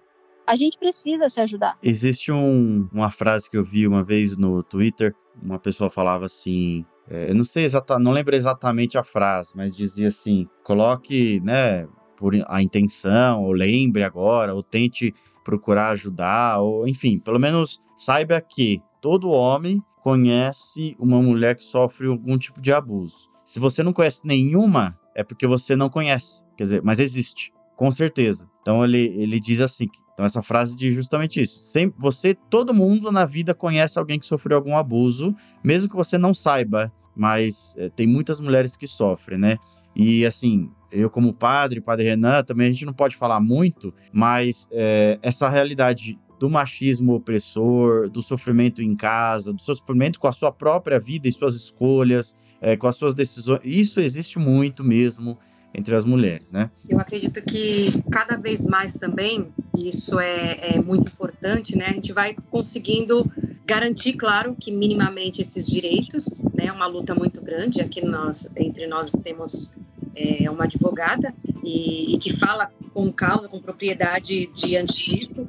A gente precisa se ajudar. Existe um, uma frase que eu vi uma vez no Twitter, uma pessoa falava assim, é, eu não sei exatamente, não lembro exatamente a frase, mas dizia assim: coloque, né, por a intenção, ou lembre agora, ou tente procurar ajudar, ou enfim, pelo menos saiba que todo homem conhece uma mulher que sofre algum tipo de abuso. Se você não conhece nenhuma, é porque você não conhece. Quer dizer, mas existe, com certeza. Então ele, ele diz assim: então essa frase diz justamente isso. Sempre, você, todo mundo na vida conhece alguém que sofreu algum abuso, mesmo que você não saiba, mas é, tem muitas mulheres que sofrem, né? E assim, eu como padre, padre Renan, também a gente não pode falar muito, mas é, essa realidade do machismo opressor, do sofrimento em casa, do sofrimento com a sua própria vida e suas escolhas, é, com as suas decisões. Isso existe muito mesmo entre as mulheres, né? Eu acredito que cada vez mais também isso é, é, muito importante, né? A gente vai conseguindo garantir, claro, que minimamente esses direitos, né? É uma luta muito grande. Aqui nós, entre nós temos é, uma advogada e, e, que fala com causa, com propriedade diante disso.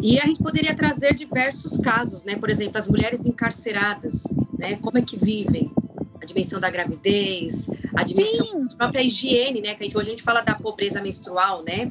E a gente poderia trazer diversos casos, né? Por exemplo, as mulheres encarceradas, né? Como é que vivem? A dimensão da gravidez, a dimensão Sim. da própria higiene, né? Que a gente, hoje a gente fala da pobreza menstrual, né?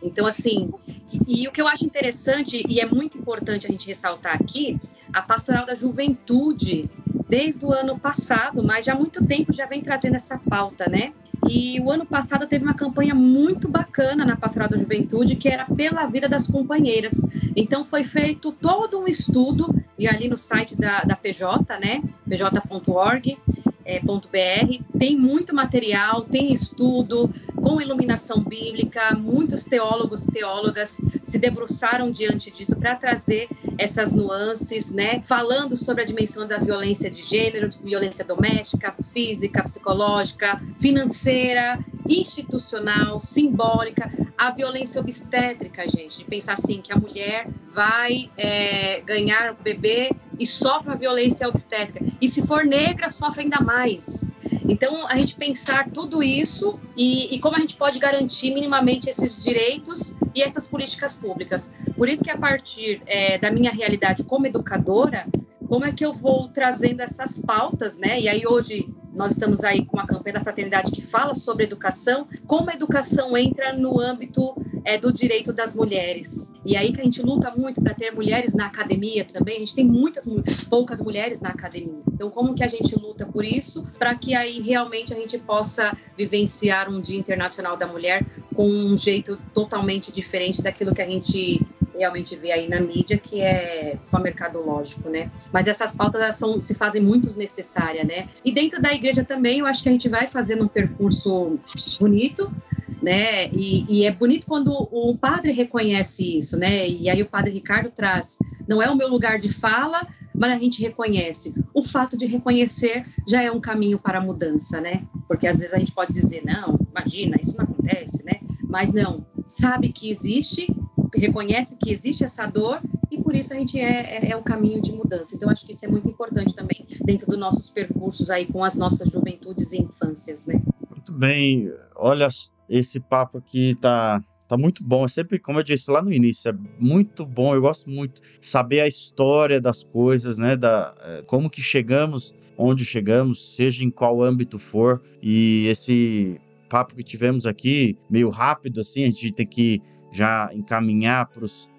Então, assim, e, e, o que eu acho interessante e é muito importante a gente ressaltar aqui, a pastoral da juventude, desde o ano passado, mas já há muito tempo já vem trazendo essa pauta, né? E o ano passado teve uma campanha muito bacana na Pastoral da Juventude, que era pela vida das companheiras. Então foi feito todo um estudo, e ali no site da, da PJ, né, pj.org, é, tem muito material, tem estudo com iluminação bíblica, muitos teólogos e teólogas se debruçaram diante disso para trazer essas nuances, né? Falando sobre a dimensão da violência de gênero, de violência doméstica, física, psicológica, financeira, institucional, simbólica, a violência obstétrica, gente, de pensar assim que a mulher vai é, ganhar o bebê e sofre a violência obstétrica. E se for negra, sofre ainda mais. Então, a gente pensar tudo isso e, e, como a gente pode garantir minimamente esses direitos e essas políticas públicas. Por isso que, a partir é, da minha realidade como educadora, como é que eu vou trazendo essas pautas, né? E aí, hoje, nós estamos aí com a campanha da fraternidade que fala sobre educação, como a educação entra no âmbito é, do direito das mulheres. E aí que a gente luta muito para ter mulheres na academia também. A gente tem muitas poucas mulheres na academia. Então, como que a gente luta por isso para que aí realmente a gente possa vivenciar um Dia Internacional da Mulher com um jeito totalmente diferente daquilo que a gente realmente vê aí na mídia, que é só mercadológico, né? Mas essas pautas são, se fazem muito necessárias, né? E dentro da igreja também, eu acho que a gente vai fazendo um percurso bonito, né? E, e, é bonito quando o padre reconhece isso, né? E aí o padre Ricardo traz, não é o meu lugar de fala, mas a gente reconhece. O fato de reconhecer já é um caminho para a mudança, né? Porque às vezes a gente pode dizer, não, imagina, isso não acontece, né? Mas não, sabe que existe, reconhece que existe essa dor e por isso a gente é, é, é um caminho de mudança. Então acho que isso é muito importante também dentro dos nossos percursos aí com as nossas juventudes e infâncias, né? Muito bem, olha esse papo aqui tá tá muito bom. É sempre, como eu disse lá no início, é muito bom. Eu gosto muito saber a história das coisas, né? Da é, como que chegamos onde chegamos, seja em qual âmbito for. E esse papo que tivemos aqui, meio rápido assim, a gente tem que já encaminhar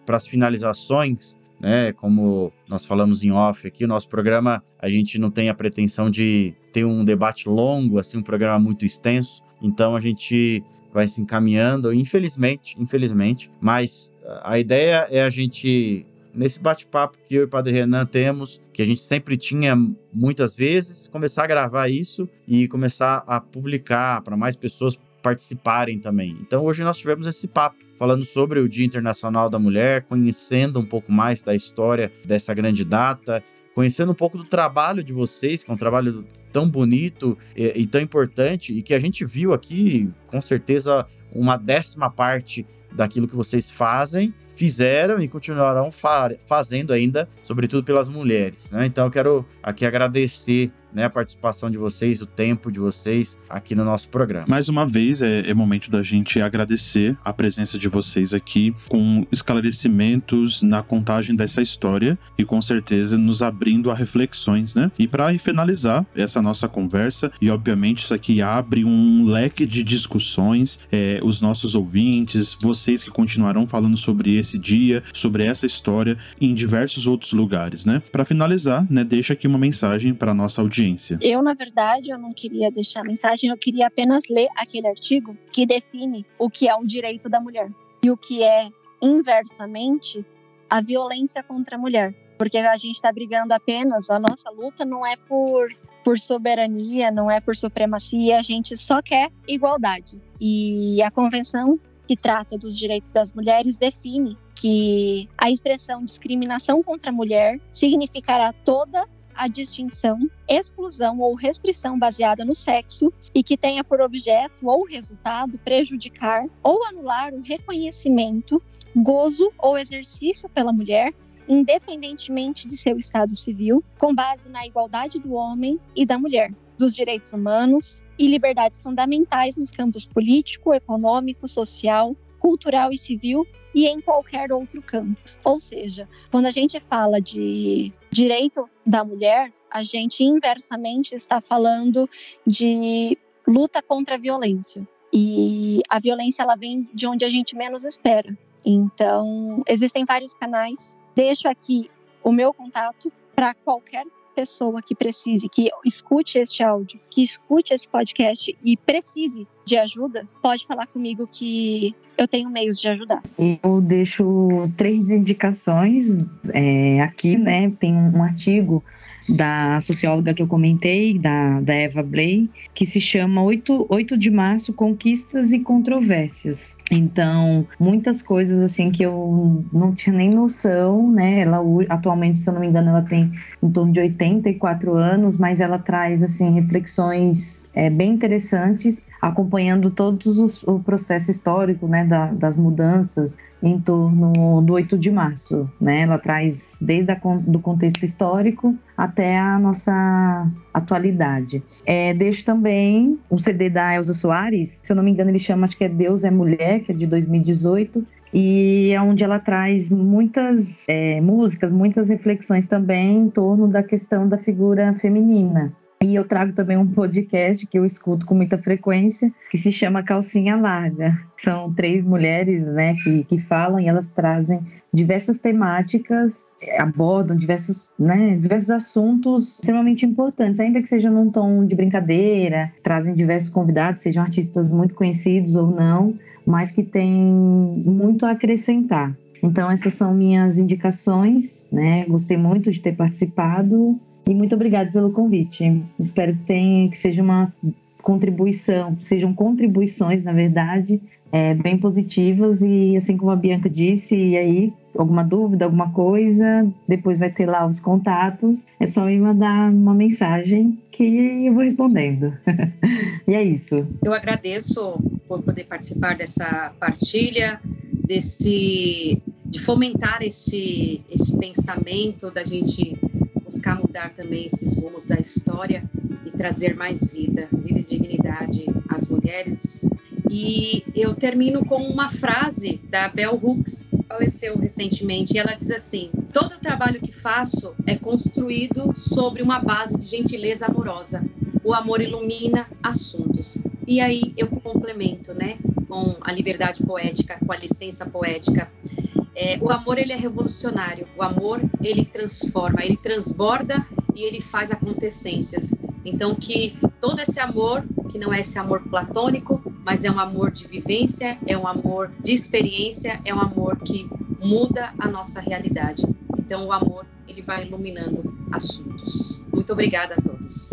para as finalizações. Né, como nós falamos em off aqui, o nosso programa, a gente não tem a pretensão de ter um debate longo, assim, um programa muito extenso. Então a gente vai se encaminhando, infelizmente, infelizmente, mas a ideia é a gente nesse bate-papo que eu e o Padre Renan temos, que a gente sempre tinha muitas vezes, começar a gravar isso e começar a publicar para mais pessoas participarem também. Então hoje nós tivemos esse papo falando sobre o Dia Internacional da Mulher, conhecendo um pouco mais da história dessa grande data, conhecendo um pouco do trabalho de vocês, que é um trabalho tão bonito e, e tão importante e que a gente viu aqui, com certeza, uma décima parte daquilo que vocês fazem, fizeram e continuarão fa fazendo ainda, sobretudo pelas mulheres. Né? Então eu quero aqui agradecer né, a participação de vocês, o tempo de vocês aqui no nosso programa. Mais uma vez, é, é, momento da gente agradecer a presença de vocês aqui com esclarecimentos na contagem dessa história e com certeza nos abrindo a reflexões, né? E para finalizar essa nossa conversa, e obviamente isso aqui abre um leque de discussões, é, os nossos ouvintes, vocês que continuarão falando sobre esse dia, sobre essa história em diversos outros lugares, né? Para finalizar, né, deixa aqui uma mensagem para nossa audiência audiência? Eu, na verdade, eu não queria deixar mensagem, eu queria apenas ler aquele artigo que define o que é o direito da mulher e o que é, inversamente, a violência contra a mulher. Porque a gente está brigando apenas, a nossa luta não é por, por soberania, não é por supremacia, a gente só quer igualdade. E a Convenção que trata dos direitos das mulheres define que a expressão discriminação contra a mulher significará toda a distinção, exclusão ou restrição baseada no sexo e que tenha por objeto ou resultado prejudicar ou anular o reconhecimento, gozo ou exercício pela mulher independentemente de seu estado civil, com base na igualdade do homem e da mulher, dos direitos humanos e liberdades fundamentais nos campos político, econômico, social, cultural e civil e em qualquer outro campo. Ou seja, quando a gente fala de direito da mulher, a gente inversamente está falando de luta contra a violência. E a violência ela vem de onde a gente menos espera. Então, existem vários canais. Deixo aqui o meu contato para qualquer pessoa que precise, que escute este áudio, que escute esse podcast e precise de ajuda, pode falar comigo que eu tenho meios de ajudar. Eu deixo três indicações é, aqui, né? Tem um artigo da socióloga que eu comentei, da, da Eva Blay, que se chama 8, 8 de Março, Conquistas e Controvérsias. Então, muitas coisas assim que eu não tinha nem noção, né? Ela atualmente, se eu não me engano, ela tem em torno de 84 anos, mas ela traz assim reflexões é, bem interessantes, acompanhando todos os, o processo histórico, né, da, das mudanças em torno do 8 de março, né? Ela traz desde o do contexto histórico até a nossa atualidade. É, deixo também um CD da Elza Soares, se eu não me engano ele chama, acho que é Deus é Mulher, que é de 2018, e é onde ela traz muitas é, músicas, muitas reflexões também em torno da questão da figura feminina. E eu trago também um podcast que eu escuto com muita frequência, que se chama Calcinha Larga. São três mulheres né, que, que falam e elas trazem diversas temáticas, abordam diversos, né, diversos assuntos extremamente importantes, ainda que seja num tom de brincadeira, trazem diversos convidados, sejam artistas muito conhecidos ou não, mas que têm muito a acrescentar. Então, essas são minhas indicações, né? Gostei muito de ter participado e muito obrigado pelo convite. Espero que tenha, que seja uma contribuição, sejam contribuições, na verdade, é, bem positivas e assim como a Bianca disse, e aí alguma dúvida, alguma coisa, depois vai ter lá os contatos, é só me mandar uma mensagem que eu vou respondendo. [LAUGHS] e é isso. Eu agradeço por poder participar dessa partilha, desse de fomentar esse esse pensamento da gente buscar mudar também esses rumos da história e trazer mais vida, vida e dignidade às mulheres. E eu termino com uma frase da Bell Hooks, faleceu recentemente, e ela diz assim: Todo o trabalho que faço é construído sobre uma base de gentileza amorosa. O amor ilumina assuntos. E aí eu complemento, né, com a liberdade poética, com a licença poética. É, o amor ele é revolucionário. O amor ele transforma, ele transborda e ele faz acontecências. Então que todo esse amor, que não é esse amor platônico, mas é um amor de vivência, é um amor de experiência, é um amor que muda a nossa realidade. Então o amor ele vai iluminando assuntos. Muito obrigada a todos.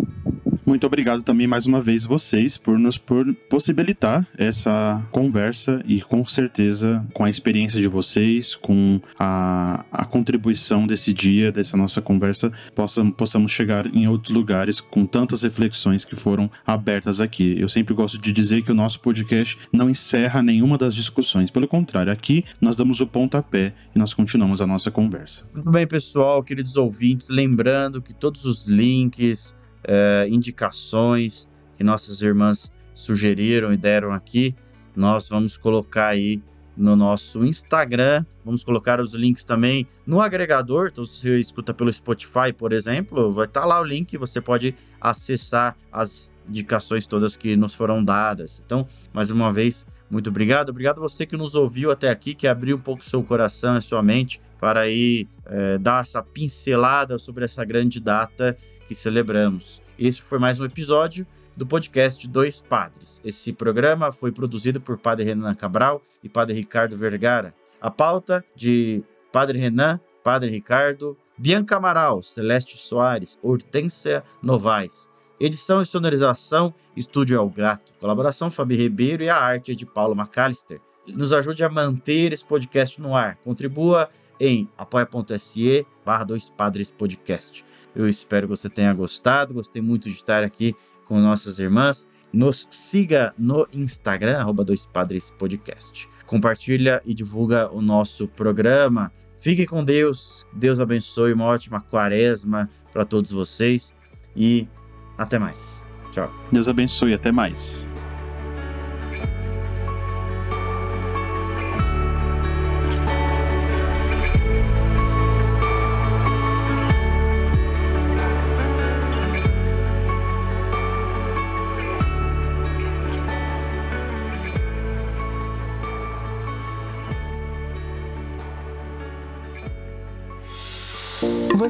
Muito obrigado também mais uma vez vocês por nos por possibilitar essa conversa e com certeza com a experiência de vocês, com a, a contribuição desse dia, dessa nossa conversa, possam, possamos chegar em outros lugares com tantas reflexões que foram abertas aqui. Eu sempre gosto de dizer que o nosso podcast não encerra nenhuma das discussões, pelo contrário, aqui nós damos o pontapé e nós continuamos a nossa conversa. Tudo bem, pessoal, queridos ouvintes, lembrando que todos os links é, indicações que nossas irmãs sugeriram e deram aqui, nós vamos colocar aí no nosso Instagram. Vamos colocar os links também no agregador. Então, se você escuta pelo Spotify, por exemplo, vai estar tá lá o link. Você pode acessar as indicações todas que nos foram dadas. Então, mais uma vez, muito obrigado. Obrigado você que nos ouviu até aqui, que abriu um pouco seu coração e sua mente para aí é, dar essa pincelada sobre essa grande data que celebramos. Esse foi mais um episódio do podcast Dois Padres. Esse programa foi produzido por Padre Renan Cabral e Padre Ricardo Vergara. A pauta de Padre Renan, Padre Ricardo, Bianca Amaral, Celeste Soares, Hortência Novaes. Edição e sonorização, Estúdio El Gato. Colaboração, Fabi Ribeiro e a arte de Paulo McAllister. Nos ajude a manter esse podcast no ar. Contribua em apoia.se barra dois padres podcast. Eu espero que você tenha gostado. Gostei muito de estar aqui com nossas irmãs. Nos siga no Instagram, arroba dois padres podcast. Compartilha e divulga o nosso programa. Fique com Deus. Deus abençoe. Uma ótima quaresma para todos vocês. E até mais. Tchau. Deus abençoe. Até mais.